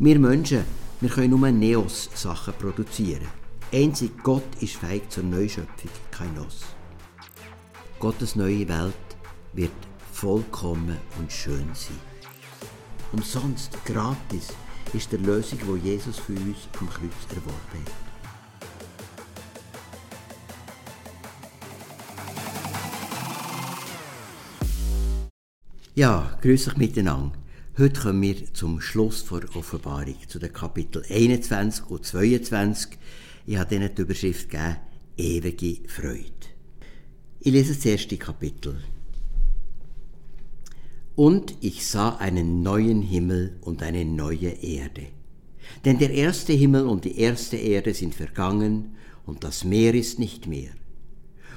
Wir Menschen, wir können nur Neos-Sachen produzieren. Einzig Gott ist fähig zur Neuschöpfung, kein Nos. Gottes neue Welt wird vollkommen und schön sein. Umsonst, gratis, ist der Lösung, wo Jesus für uns am Kreuz erworben hat. Ja, grüß euch miteinander. Heute kommen wir zum Schluss der Offenbarung, zu den Kapitel 21 und 22. Ich habe ihnen die Überschrift gegeben, ewige Freude. Ich lese das erste Kapitel. Und ich sah einen neuen Himmel und eine neue Erde. Denn der erste Himmel und die erste Erde sind vergangen und das Meer ist nicht mehr.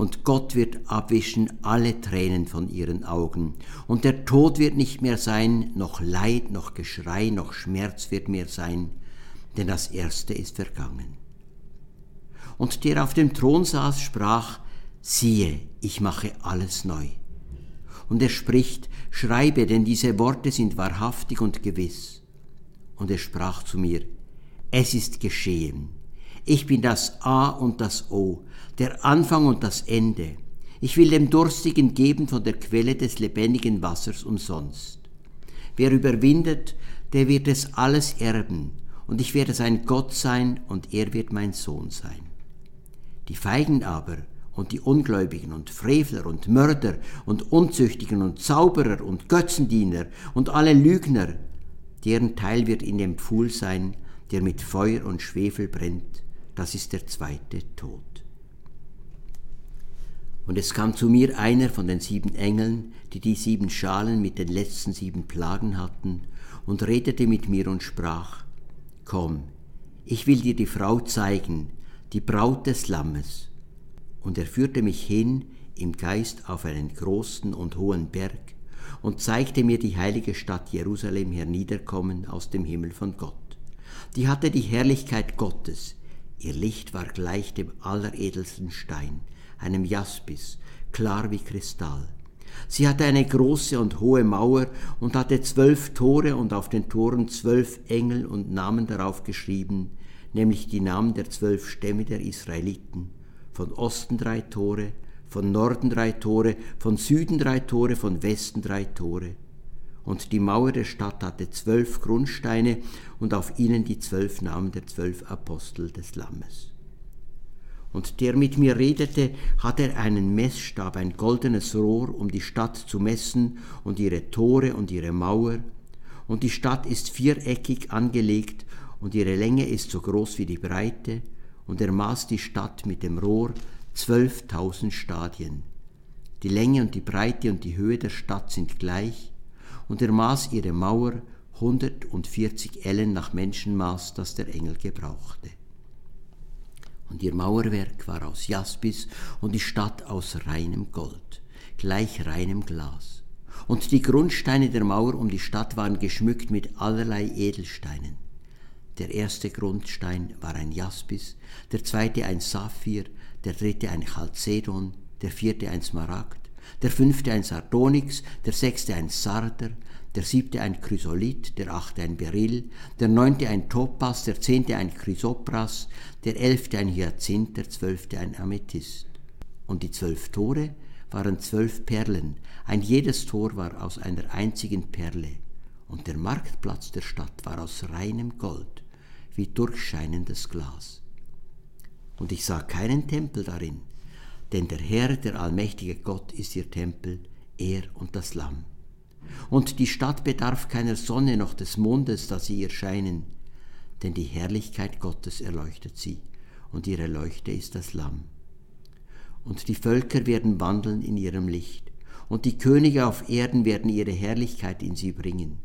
Und Gott wird abwischen alle Tränen von ihren Augen, und der Tod wird nicht mehr sein, noch Leid, noch Geschrei, noch Schmerz wird mehr sein, denn das Erste ist vergangen. Und der auf dem Thron saß, sprach, siehe, ich mache alles neu. Und er spricht, schreibe, denn diese Worte sind wahrhaftig und gewiss und er sprach zu mir, es ist geschehen. Ich bin das A und das O, der Anfang und das Ende. Ich will dem Durstigen geben von der Quelle des lebendigen Wassers umsonst. Wer überwindet, der wird es alles erben, und ich werde sein Gott sein, und er wird mein Sohn sein. Die Feigen aber und die Ungläubigen und Frevler und Mörder und Unzüchtigen und Zauberer und Götzendiener und alle Lügner, deren Teil wird in dem Pfuhl sein, der mit Feuer und Schwefel brennt, das ist der zweite Tod. Und es kam zu mir einer von den sieben Engeln, die die sieben Schalen mit den letzten sieben Plagen hatten, und redete mit mir und sprach, Komm, ich will dir die Frau zeigen, die Braut des Lammes. Und er führte mich hin im Geist auf einen großen und hohen Berg, und zeigte mir die heilige Stadt Jerusalem herniederkommen aus dem Himmel von Gott. Die hatte die Herrlichkeit Gottes, ihr Licht war gleich dem alleredelsten Stein, einem Jaspis, klar wie Kristall. Sie hatte eine große und hohe Mauer und hatte zwölf Tore und auf den Toren zwölf Engel und Namen darauf geschrieben, nämlich die Namen der zwölf Stämme der Israeliten. Von Osten drei Tore, von Norden drei Tore, von Süden drei Tore, von Westen drei Tore. Und die Mauer der Stadt hatte zwölf Grundsteine und auf ihnen die zwölf Namen der zwölf Apostel des Lammes. Und der mit mir redete, hatte einen Messstab, ein goldenes Rohr, um die Stadt zu messen und ihre Tore und ihre Mauer. Und die Stadt ist viereckig angelegt und ihre Länge ist so groß wie die Breite. Und er maß die Stadt mit dem Rohr 12.000 Stadien. Die Länge und die Breite und die Höhe der Stadt sind gleich, und er maß ihre Mauer 140 Ellen nach Menschenmaß, das der Engel gebrauchte. Und ihr Mauerwerk war aus Jaspis und die Stadt aus reinem Gold, gleich reinem Glas. Und die Grundsteine der Mauer um die Stadt waren geschmückt mit allerlei Edelsteinen. Der erste Grundstein war ein Jaspis, der zweite ein Saphir, der dritte ein Chalcedon, der vierte ein Smaragd, der fünfte ein Sardonyx, der sechste ein Sarder, der siebte ein Chrysolit, der achte ein Beryl, der neunte ein Topas, der zehnte ein Chrysopras, der elfte ein Hyazinth, der zwölfte ein Amethyst. Und die zwölf Tore waren zwölf Perlen, ein jedes Tor war aus einer einzigen Perle, und der Marktplatz der Stadt war aus reinem Gold, wie durchscheinendes Glas. Und ich sah keinen Tempel darin, denn der Herr, der allmächtige Gott, ist ihr Tempel, er und das Lamm. Und die Stadt bedarf keiner Sonne noch des Mondes, dass sie ihr scheinen, denn die Herrlichkeit Gottes erleuchtet sie, und ihre Leuchte ist das Lamm. Und die Völker werden wandeln in ihrem Licht, und die Könige auf Erden werden ihre Herrlichkeit in sie bringen.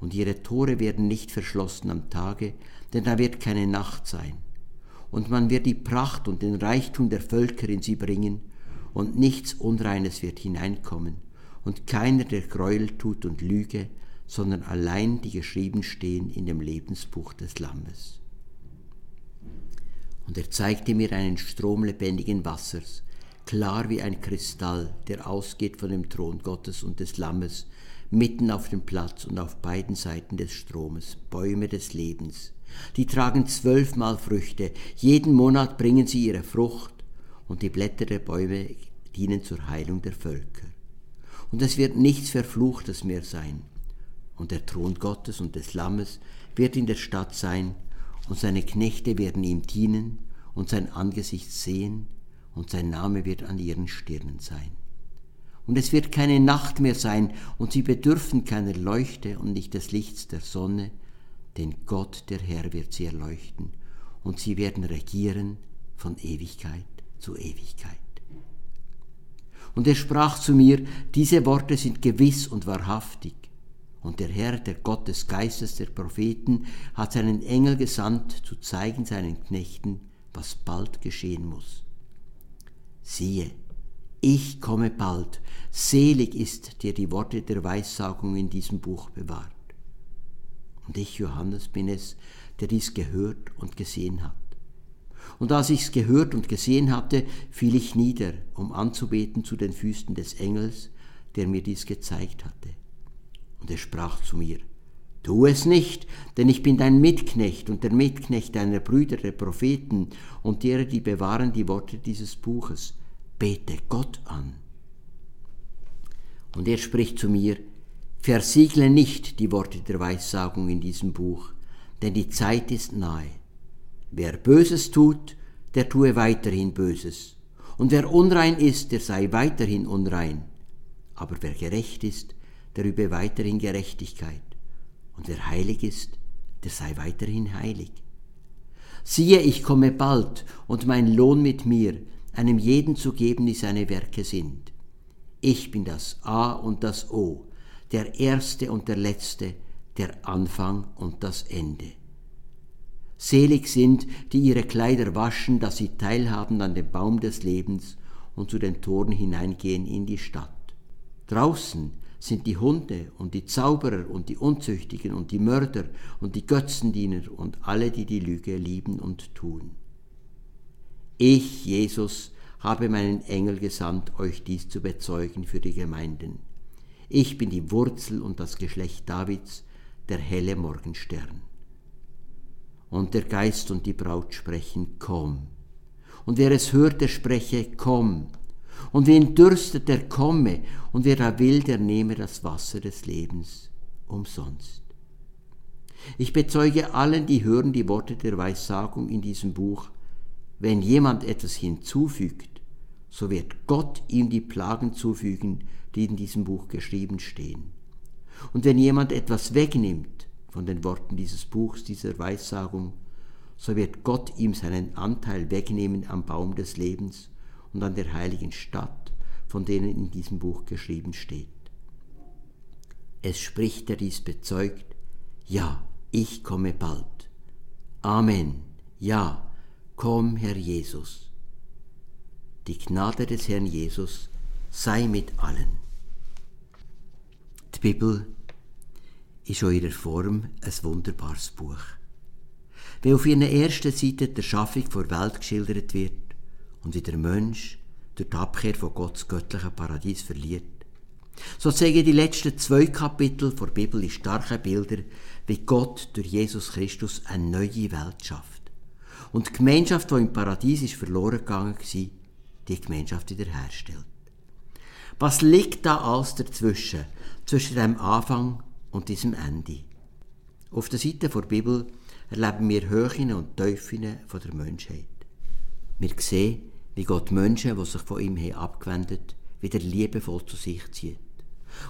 Und ihre Tore werden nicht verschlossen am Tage, denn da wird keine Nacht sein und man wird die Pracht und den Reichtum der Völker in sie bringen, und nichts Unreines wird hineinkommen, und keiner, der Gräuel tut und Lüge, sondern allein die geschrieben stehen in dem Lebensbuch des Lammes. Und er zeigte mir einen Strom lebendigen Wassers, klar wie ein Kristall, der ausgeht von dem Thron Gottes und des Lammes, mitten auf dem Platz und auf beiden Seiten des Stromes, Bäume des Lebens. Die tragen zwölfmal Früchte, jeden Monat bringen sie ihre Frucht, und die Blätter der Bäume dienen zur Heilung der Völker. Und es wird nichts Verfluchtes mehr sein. Und der Thron Gottes und des Lammes wird in der Stadt sein, und seine Knechte werden ihm dienen und sein Angesicht sehen, und sein Name wird an ihren Stirnen sein. Und es wird keine Nacht mehr sein, und sie bedürfen keiner Leuchte und nicht des Lichts der Sonne, denn Gott der Herr wird sie erleuchten, und sie werden regieren von Ewigkeit zu Ewigkeit. Und er sprach zu mir, diese Worte sind gewiss und wahrhaftig. Und der Herr, der Gott des Geistes der Propheten, hat seinen Engel gesandt, zu zeigen seinen Knechten, was bald geschehen muss. Siehe, ich komme bald, selig ist dir die Worte der Weissagung in diesem Buch bewahrt. Und ich, Johannes, bin es, der dies gehört und gesehen hat. Und als ich's gehört und gesehen hatte, fiel ich nieder, um anzubeten zu den Füßen des Engels, der mir dies gezeigt hatte. Und er sprach zu mir, Tu es nicht, denn ich bin dein Mitknecht und der Mitknecht deiner Brüder, der Propheten und derer, die bewahren die Worte dieses Buches. Bete Gott an. Und er spricht zu mir, Versiegle nicht die Worte der Weissagung in diesem Buch, denn die Zeit ist nahe. Wer Böses tut, der tue weiterhin Böses. Und wer unrein ist, der sei weiterhin unrein. Aber wer gerecht ist, der übe weiterhin Gerechtigkeit. Und wer heilig ist, der sei weiterhin heilig. Siehe, ich komme bald, und mein Lohn mit mir, einem jeden zu geben, wie seine Werke sind. Ich bin das A und das O, der Erste und der Letzte, der Anfang und das Ende. Selig sind, die ihre Kleider waschen, dass sie teilhaben an dem Baum des Lebens und zu den Toren hineingehen in die Stadt. Draußen sind die Hunde und die Zauberer und die Unzüchtigen und die Mörder und die Götzendiener und alle, die die Lüge lieben und tun. Ich, Jesus, habe meinen Engel gesandt, euch dies zu bezeugen für die Gemeinden. Ich bin die Wurzel und das Geschlecht Davids, der helle Morgenstern. Und der Geist und die Braut sprechen, komm. Und wer es hört, der spreche, komm. Und wen dürstet, der komme, und wer da will, der nehme das Wasser des Lebens umsonst. Ich bezeuge allen, die hören die Worte der Weissagung in diesem Buch, wenn jemand etwas hinzufügt, so wird Gott ihm die Plagen zufügen, die in diesem Buch geschrieben stehen. Und wenn jemand etwas wegnimmt von den Worten dieses Buchs, dieser Weissagung, so wird Gott ihm seinen Anteil wegnehmen am Baum des Lebens und an der heiligen Stadt, von denen in diesem Buch geschrieben steht. Es spricht, der dies bezeugt, ja, ich komme bald. Amen, ja, komm, Herr Jesus. Die Gnade des Herrn Jesus sei mit allen. Die Bibel ist in ihrer Form ein wunderbares Buch. Wie auf ihrer ersten Seite der Schaffung vor Welt geschildert wird, und wie der Mensch durch die Abkehr von Gottes göttlichen Paradies verliert. So zeigen die letzten zwei Kapitel der Bibel in starken Bilder, wie Gott durch Jesus Christus eine neue Welt schafft. Und die Gemeinschaft, die im Paradies ist verloren gegangen war, die Gemeinschaft wiederherstellt. Was liegt da alles dazwischen, zwischen dem Anfang und diesem Ende? Auf der Seite der Bibel erleben wir Höhen und Tiefen der Menschheit. Wir sehen, wie Gott Menschen, die sich von ihm haben abgewendet wieder liebevoll zu sich zieht.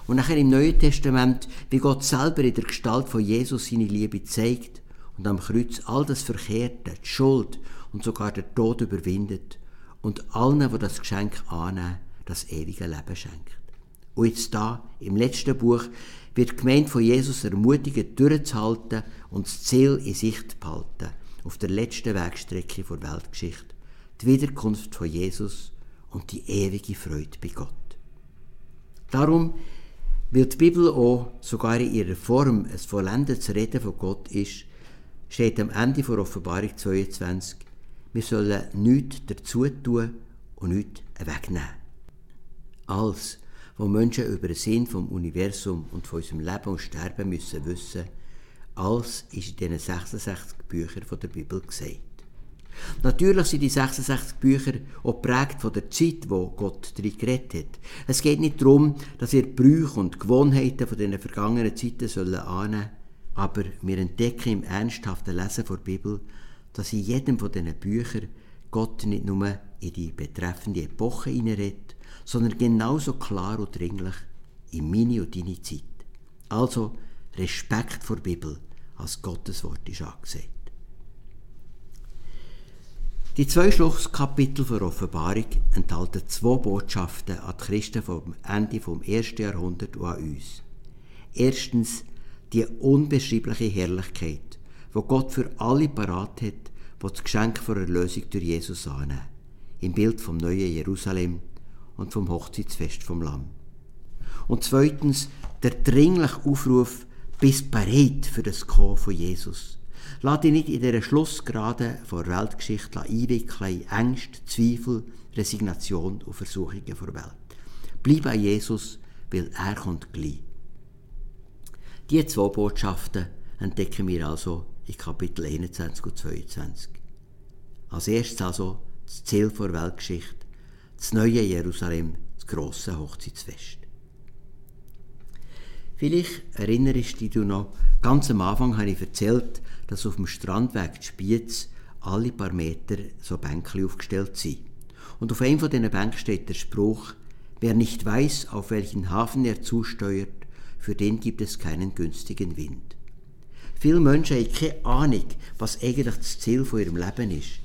Und nachher im Neuen Testament, wie Gott selber in der Gestalt von Jesus seine Liebe zeigt und am Kreuz all das Verkehrte, die Schuld und sogar den Tod überwindet und allen, die das Geschenk annehmen, das ewige Leben schenkt. Und jetzt da, im letzten Buch, wird die Gemeinde von Jesus ermutigen, durchzuhalten und das Ziel in Sicht zu behalten auf der letzten Wegstrecke der Weltgeschichte, die Wiederkunft von Jesus und die ewige Freude bei Gott. Darum, weil die Bibel auch sogar in ihrer Form ein vollendetes Reden von Gott ist, steht am Ende von Offenbarung 22, wir sollen nichts dazu tun und nichts wegnehmen. Alles, was Menschen über den Sinn vom Universum und von unserem Leben und Sterben müssen wissen, alles ist in diesen 66 Büchern der Bibel gesagt. Natürlich sind die 66 Bücher auch geprägt von der Zeit, wo Gott drin geredet hat. Es geht nicht darum, dass ihr Brüche und Gewohnheiten von den vergangenen Zeiten sollen annehmen aber wir entdecken im ernsthaften Lesen der Bibel, dass in jedem von diesen Büchern Gott nicht nur in die betreffende Epoche hineinredet, sondern genauso klar und dringlich in meine und deine Zeit. Also Respekt vor der Bibel als Gottes Wort ist angesagt. Die zwei Schlusskapitel der Offenbarung enthalten zwei Botschaften an die Christen vom Ende vom ersten Jahrhundert und an uns. Erstens die unbeschreibliche Herrlichkeit, wo Gott für alle parat hat, die das Geschenk der Erlösung durch Jesus annehmen, im Bild vom neuen Jerusalem und vom Hochzeitsfest vom Lamm. Und zweitens der dringliche Aufruf, bist bereit für das Kommen von Jesus. Lass dich nicht in dieser Schlussgrade vor Weltgeschichte einwickeln in Ängste, Zweifel, Resignation und Versuchungen der Welt. Bleib bei Jesus, weil er kommt gleich. Diese zwei Botschaften entdecken wir also in Kapitel 21 und 22. Als erstes also das Ziel der Weltgeschichte, das neue Jerusalem, das grosse Hochzeitsfest. Vielleicht erinnerst du dich noch, ganz am Anfang habe ich erzählt, dass auf dem Strandweg Spiez alle paar Meter so Bänkchen aufgestellt sind. Und auf einem von diesen Bänken steht der Spruch, wer nicht weiß, auf welchen Hafen er zusteuert, für den gibt es keinen günstigen Wind. Viele Menschen haben keine Ahnung, was eigentlich das Ziel von ihrem Leben ist.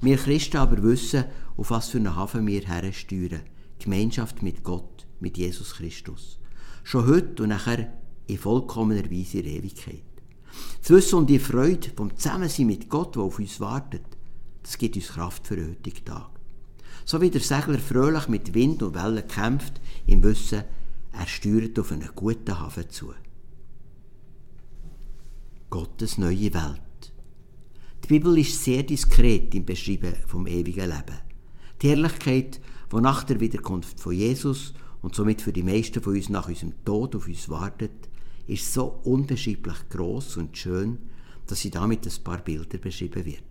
Wir Christen aber wissen, auf was für einen Hafen wir hersteuern. Gemeinschaft mit Gott, mit Jesus Christus. Schon heute und nachher in vollkommener Weise in Ewigkeit. Das Wissen und die Freude vom Zusammensein mit Gott, der auf uns wartet, das gibt uns Kraft für den heutigen Tag. So wie der Segler fröhlich mit Wind und Wellen kämpft, im Wissen, er steuert auf einen guten Hafen zu. Gottes neue Welt. Die Bibel ist sehr diskret im Beschreiben vom ewigen Leben. Die Herrlichkeit, die nach der Wiederkunft von Jesus und somit für die meisten von uns nach unserem Tod auf uns wartet, ist so unbeschreiblich groß und schön, dass sie damit ein paar Bilder beschrieben wird.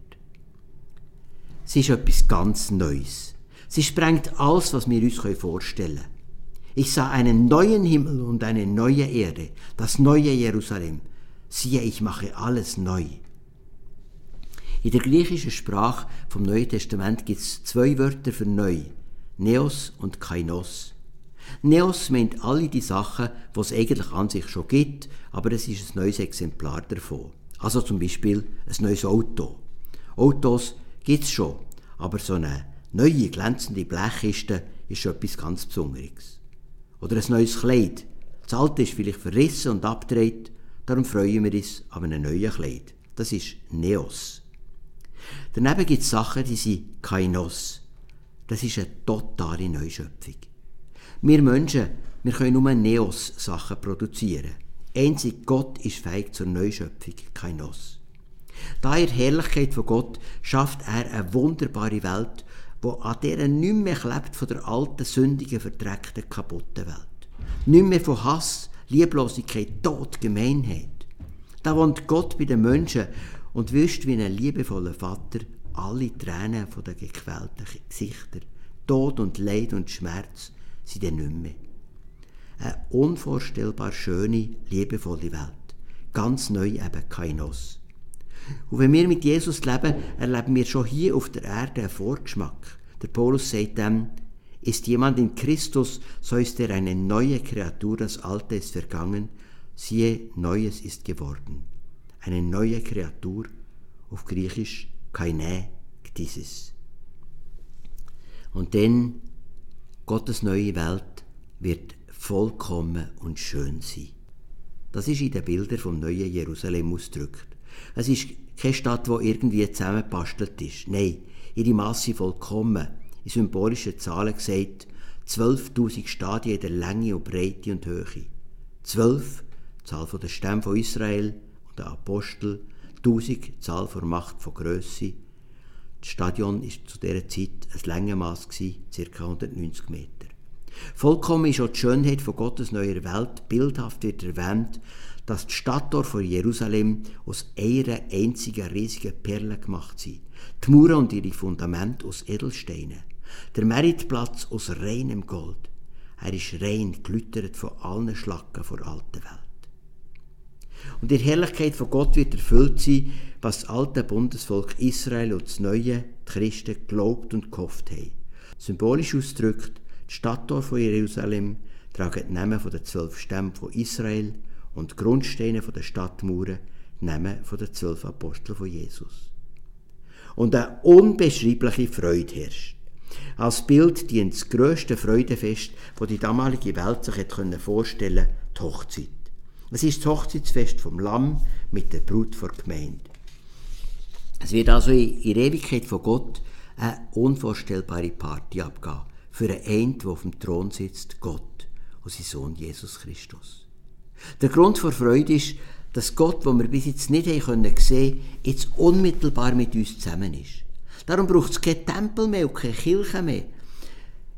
Sie ist etwas ganz Neues. Sie sprengt alles, was wir uns vorstellen können. Ich sah einen neuen Himmel und eine neue Erde, das neue Jerusalem. Siehe, ich mache alles neu. In der griechischen Sprache vom Neuen Testament gibt es zwei Wörter für neu, Neos und Kainos. Neos meint alle die Sachen, die es eigentlich an sich schon gibt, aber es ist ein neues Exemplar davon. Also zum Beispiel ein neues Auto. Autos gibt es schon, aber so eine neue glänzende Blechkiste ist etwas ganz Besonderes. Oder ein neues Kleid. Das alte ist vielleicht verrissen und abgedreht, darum freuen wir uns an einem neuen Kleid. Das ist Neos. Daneben gibt es Sachen, die sind Kainos. Das ist eine totale Neuschöpfung. Wir Menschen, wir können nur Neos-Sachen produzieren. Einzig Gott ist fähig zur Neuschöpfung, Kainos. Da er Herrlichkeit von Gott schafft er eine wunderbare Welt, wo an der nicht mehr klebt von der alten, sündigen, verdreckten, kaputten Welt. Nicht mehr von Hass, Lieblosigkeit, Tod, Gemeinheit. Da wohnt Gott bei den Menschen und wischt wie ein liebevoller Vater alle Tränen von den gequälten Gesichtern. Tod und Leid und Schmerz sind dann nicht mehr. Eine unvorstellbar schöne, liebevolle Welt. Ganz neu eben kein Noss. Und wenn wir mit Jesus leben, erleben wir schon hier auf der Erde einen Vorgeschmack. Der Paulus sagt dann, ist jemand in Christus, so ist er eine neue Kreatur, das Alte ist vergangen, siehe, Neues ist geworden. Eine neue Kreatur, auf Griechisch kaine Ktisis. Und denn Gottes neue Welt wird vollkommen und schön sein. Das ist in den Bildern vom neuen Jerusalem ausgedrückt. Es ist keine Stadt, die irgendwie zusammengepastelt ist. Nein, ihre Masse vollkommen. In symbolischen Zahlen gesagt, 12.000 Stadien in der Länge und Breite und Höhe. 12, Zahl der Stämme von Israel der Apostel, 1000, Zahl der Macht von Grösse. Das Stadion war zu dieser Zeit ein Längenmaß, ca. 190 Meter. Vollkommen ist auch die Schönheit von Gottes neuer Welt. Bildhaft wird erwähnt, dass die Stadttor von Jerusalem aus einer einzigen riesigen Perle gemacht sind. Die Mauern und ihre Fundamente aus Edelsteinen. Der Meritplatz aus reinem Gold. Er ist rein, glüttert von allen Schlacken vor alter Welt. Und die Herrlichkeit von Gott wird erfüllt sein, was das alte Bundesvolk Israel und das neue, die Christen, geglaubt und gehofft haben. Symbolisch ausgedrückt, die Stadttor von Jerusalem tragen die Namen der zwölf Stämme von Israel und die Grundsteine der Stadtmauern die Namen der zwölf Apostel von Jesus. Und eine unbeschreibliche Freude herrscht. Als Bild dient das grösste Freudefest, das die damalige Welt sich hätte vorstellen konnte, die Hochzeit. Es ist das Hochzeitsfest vom Lamm mit der Brut vor Gemeinde. Es wird also in der Ewigkeit von Gott eine unvorstellbare Party abgehen für einen, der auf dem Thron sitzt, Gott und sein Sohn Jesus Christus. Der Grund vor Freude ist, dass Gott, wo wir bis jetzt nicht sehen können, jetzt unmittelbar mit uns zusammen ist. Darum braucht es keinen Tempel mehr und keine Kirche mehr.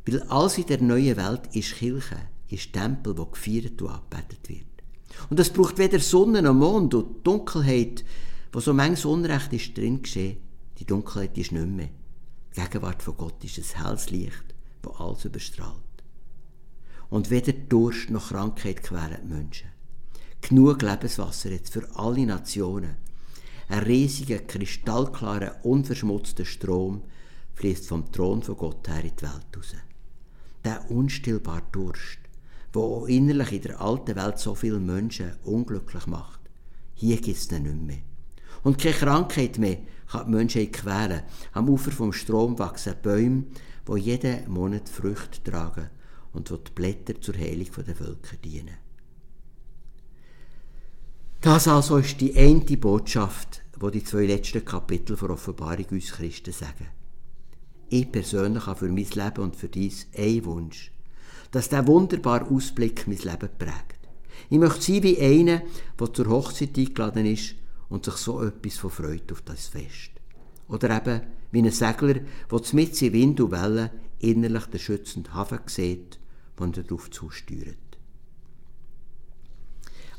Weil alles in der neuen Welt ist Kirche, ist Tempel, wo gefeiert und angebetet wird. Und es braucht weder Sonne noch Mond und die Dunkelheit, wo so manches Unrecht ist drin geschehen. Die Dunkelheit ist nicht mehr. Die Gegenwart von Gott ist ein helles Licht, das alles überstrahlt. Und weder Durst noch Krankheit quälen die Menschen. Genug Lebenswasser jetzt für alle Nationen. Ein riesiger, kristallklarer, unverschmutzter Strom fließt vom Thron von Gott her in die Welt raus. Der unstillbare Durst, auch innerlich in der alten Welt so viele Menschen unglücklich macht. Hier gibt es nicht mehr. Und keine Krankheit mehr kann die Menschheit quälen. Am Ufer vom Strom wachsen Bäume, die jeden Monat Früchte tragen und wo die Blätter zur Heilung der Völker dienen. Das also ist die eine Botschaft, wo die zwei letzten Kapitel der Offenbarung uns Christen sagen. Ich persönlich habe für mein Leben und für dies einen Wunsch, dass der wunderbare Ausblick mein Leben prägt. Ich möchte sein wie einer, der zur Hochzeit eingeladen ist und sich so etwas von freut auf das Fest. Oder eben wie ein Segler, der mit in Wind und Wellen innerlich den schützenden Hafen sieht, wenn er darauf zusteuert.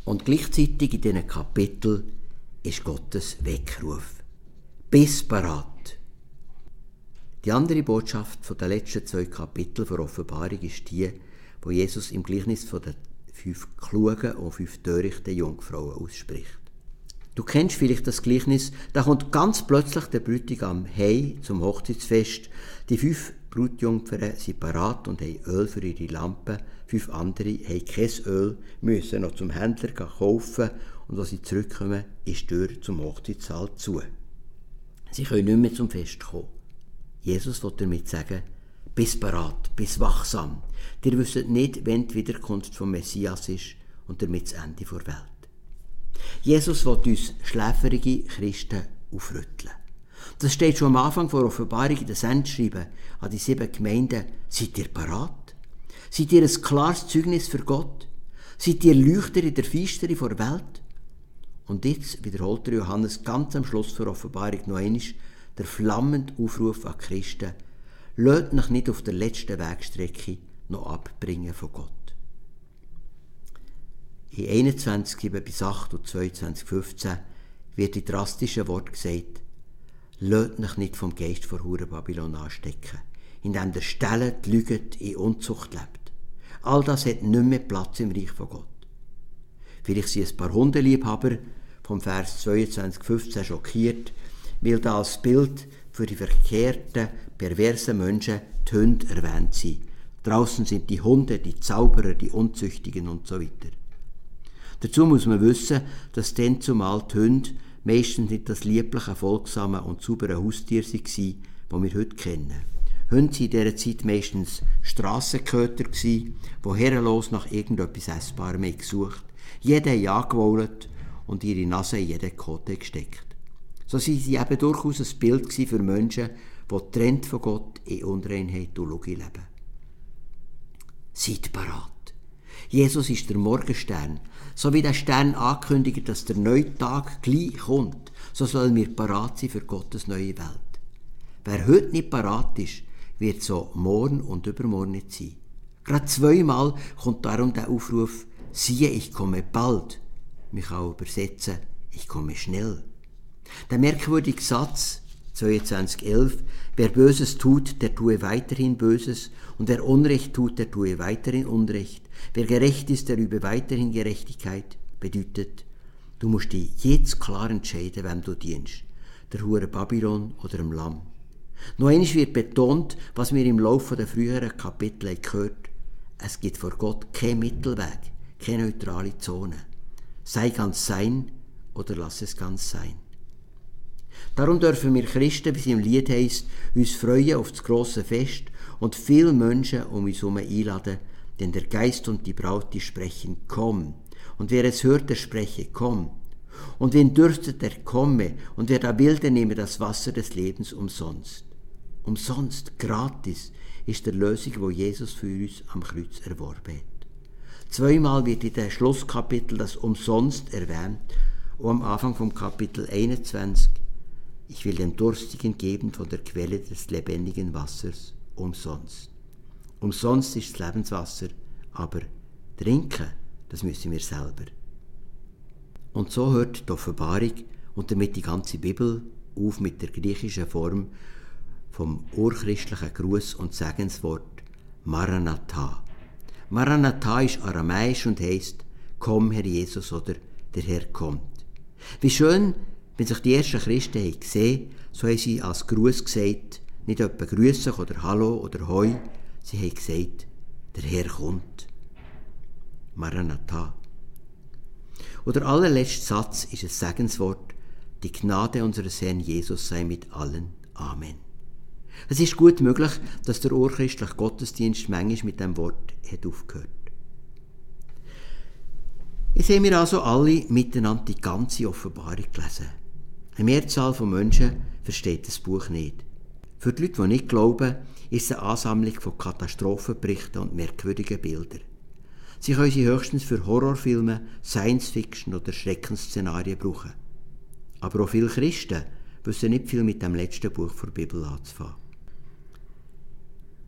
Und gleichzeitig in diesen Kapitel ist Gottes Weckruf. Bis parat. Die andere Botschaft den letzten zwei Kapitel der Offenbarung ist die, wo Jesus im Gleichnis von den fünf klugen und fünf törichten Jungfrauen ausspricht. Du kennst vielleicht das Gleichnis, da kommt ganz plötzlich der Bräutigam heim zum Hochzeitsfest. Die fünf Brutjungfern sind parat und haben Öl für ihre Lampen. Fünf andere haben kein Öl, müssen noch zum Händler kaufen und als sie zurückkommen, ist die Tür zum Hochzeitssaal zu. Sie können nicht mehr zum Fest kommen. Jesus will damit sagen, bis parat, bis wachsam. Ihr wisst nicht, wenn die Wiederkunft vom Messias ist und damit das Ende der Welt. Jesus will uns schläferige Christen aufrütteln. Das steht schon am Anfang der Offenbarung in den Sendschreiben an die sieben Gemeinden. Seid ihr parat? Seid ihr ein klares Zeugnis für Gott? Seid ihr Leuchter in der Feistere der Welt? Und jetzt wiederholt Johannes ganz am Schluss der Offenbarung noch einmal der flammende Aufruf an Christen. Lasst euch nicht auf der letzten Wegstrecke noch abbringen von Gott. In 21 bis 8 und 22, 15 wird in drastischen Wort gesagt, Lasst euch nicht vom Geist vor Hure Babylon anstecken, indem der Stelle lügt, in Unzucht lebt. All das hat nicht mehr Platz im Reich von Gott. Vielleicht sind ein paar Hundeliebhaber vom Vers 22, 15 schockiert, weil da als Bild für die verkehrten, perversen Menschen die Hunde erwähnt sind. Draußen sind die Hunde, die Zauberer, die Unzüchtigen und so weiter. Dazu muss man wissen, dass dann zumal die Hunde meistens nicht das liebliche, folgsame und saubere Haustier waren, das wir heute kennen. Hunde waren in dieser Zeit meistens Strassenköter, die herrenlos nach irgendetwas Essbarem gesucht Jeder hat angewollt und ihre Nase in jeden Kote gesteckt. So sind sie eben durchaus ein Bild für Menschen, die trennt von Gott in Unreinheit und Lüge leben. Seid parat. Jesus ist der Morgenstern. So wie der Stern ankündigt, dass der neue Tag gleich kommt, so sollen wir parat sein für Gottes neue Welt. Wer heute nicht parat ist, wird so morgen und übermorgen nicht sein. Gerade zweimal kommt darum der Aufruf, siehe, ich komme bald. Mich auch übersetzen, ich komme schnell. Der merkwürdige Satz 2211, wer Böses tut, der tue weiterhin Böses, und wer Unrecht tut, der tue weiterhin Unrecht. Wer gerecht ist, der übe weiterhin Gerechtigkeit, bedeutet, du musst dich jetzt klar entscheiden, wem du dienst, der Hure Babylon oder dem Lamm. Noch einmal wird betont, was wir im Laufe der früheren Kapitel gehört es gibt vor Gott keinen Mittelweg, keine neutrale Zone. Sei ganz sein oder lass es ganz sein. Darum dürfen wir Christen, wie es im Lied heißt, uns freuen auf das grosse Fest und viele Menschen um uns herum einladen, denn der Geist und die Braut, die sprechen, komm. Und wer es hört, der spreche, komm. Und wen dürstet, der komme. Und wer da will, der nehme das Wasser des Lebens umsonst. Umsonst, gratis, ist der Lösung, wo Jesus für uns am Kreuz erworben hat. Zweimal wird in dem Schlusskapitel das umsonst erwähnt und am Anfang vom Kapitel 21 ich will dem Durstigen geben von der Quelle des lebendigen Wassers umsonst. Umsonst ist das Lebenswasser, aber trinken, das müssen wir selber. Und so hört die Offenbarung und damit die ganze Bibel auf mit der griechischen Form vom urchristlichen Gruß und Segenswort Maranatha. Maranatha ist aramäisch und heißt Komm, Herr Jesus, oder der Herr kommt. Wie schön, wenn sich die ersten Christen haben gesehen so haben sie als Gruß gesagt, nicht etwa Grüße oder Hallo oder Hoi, sie haben gesagt, der Herr kommt. Maranatha. Und der allerletzte Satz ist ein Segenswort, die Gnade unseres Herrn Jesus sei mit allen. Amen. Es ist gut möglich, dass der urchristliche Gottesdienst manchmal mit dem Wort hat aufgehört. Jetzt haben wir also alle miteinander die ganze Offenbarung gelesen. Eine Mehrzahl von Menschen versteht das Buch nicht. Für die Leute, die nicht glauben, ist es eine Ansammlung von Katastrophenberichten und merkwürdigen Bildern. Sie können sie höchstens für Horrorfilme, Science-Fiction oder Schreckensszenarien brauchen. Aber auch viele Christen wissen nicht viel mit dem letzten Buch der Bibel anzufangen.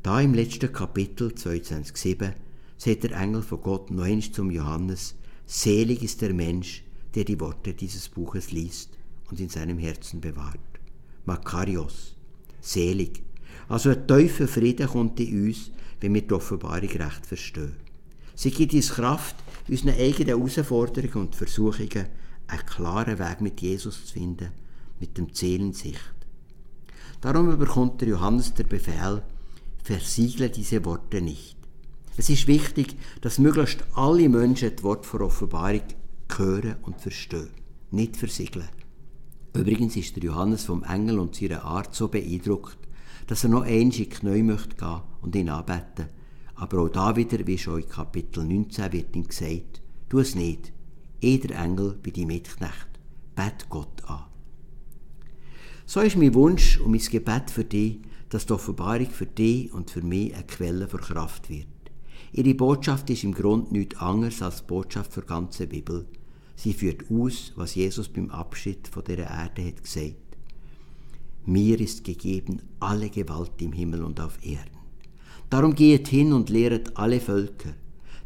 Da im letzten Kapitel 22,7 sagt der Engel von Gott noch einmal zum Johannes, selig ist der Mensch, der die Worte dieses Buches liest und in seinem Herzen bewahrt. Makarios, selig. Also ein tiefer Frieden kommt in uns, wenn wir die Offenbarung recht verstehen. Sie gibt uns Kraft, unseren eigenen Herausforderungen und Versuchungen einen klaren Weg mit Jesus zu finden, mit dem Ziel in Sicht. Darum bekommt der Johannes der Befehl, versiegle diese Worte nicht. Es ist wichtig, dass möglichst alle Menschen das Wort vor Offenbarung hören und verstehen, nicht versiegeln. Übrigens ist der Johannes vom Engel und seiner Art so beeindruckt, dass er noch einmal in Knie möchte gehen und ihn anbeten. Aber auch da wieder, wie schon in Kapitel 19 wird ihm gesagt, tu es nicht. Jeder Engel bei deinem Mitknecht. Bet Gott an. So ist mein Wunsch und mein Gebet für dich, dass die Offenbarung für dich und für mich eine Quelle für Kraft wird. Ihre Botschaft ist im Grunde nichts anderes als die Botschaft für die ganze Bibel. Sie führt aus, was Jesus beim Abschied von der Erde hat gesagt. Mir ist gegeben alle Gewalt im Himmel und auf Erden. Darum geht hin und lehret alle Völker,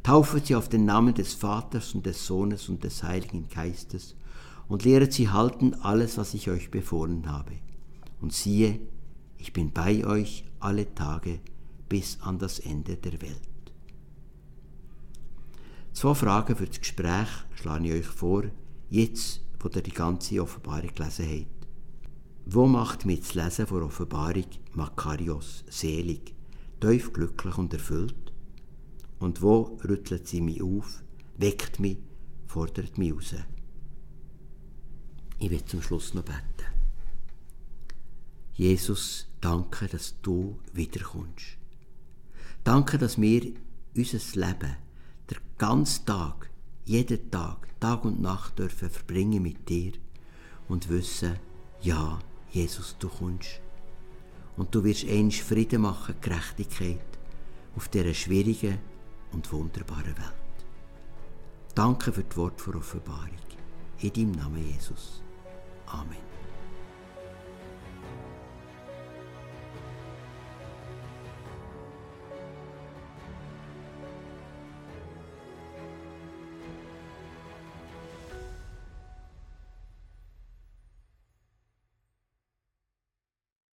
taufet sie auf den Namen des Vaters und des Sohnes und des Heiligen Geistes und lehret sie halten alles, was ich euch befohlen habe. Und siehe, ich bin bei euch alle Tage bis an das Ende der Welt. Zwei Fragen für das Gespräch schlage ich euch vor, jetzt, wo ihr die ganze Offenbarung gelesen habt. Wo macht mich das Lesen von Offenbarung Makarios selig, tief glücklich und erfüllt? Und wo rüttelt sie mich auf, weckt mich, fordert mich raus? Ich will zum Schluss noch beten. Jesus, danke, dass du wiederkommst. Danke, dass wir unser Leben der ganze Tag jeden Tag, Tag und Nacht dürfen verbringen mit dir und wissen, ja, Jesus, du kommst. Und du wirst einst Frieden machen, Gerechtigkeit auf dieser schwierigen und wunderbaren Welt. Danke für das Wort der Offenbarung. In deinem Namen, Jesus. Amen.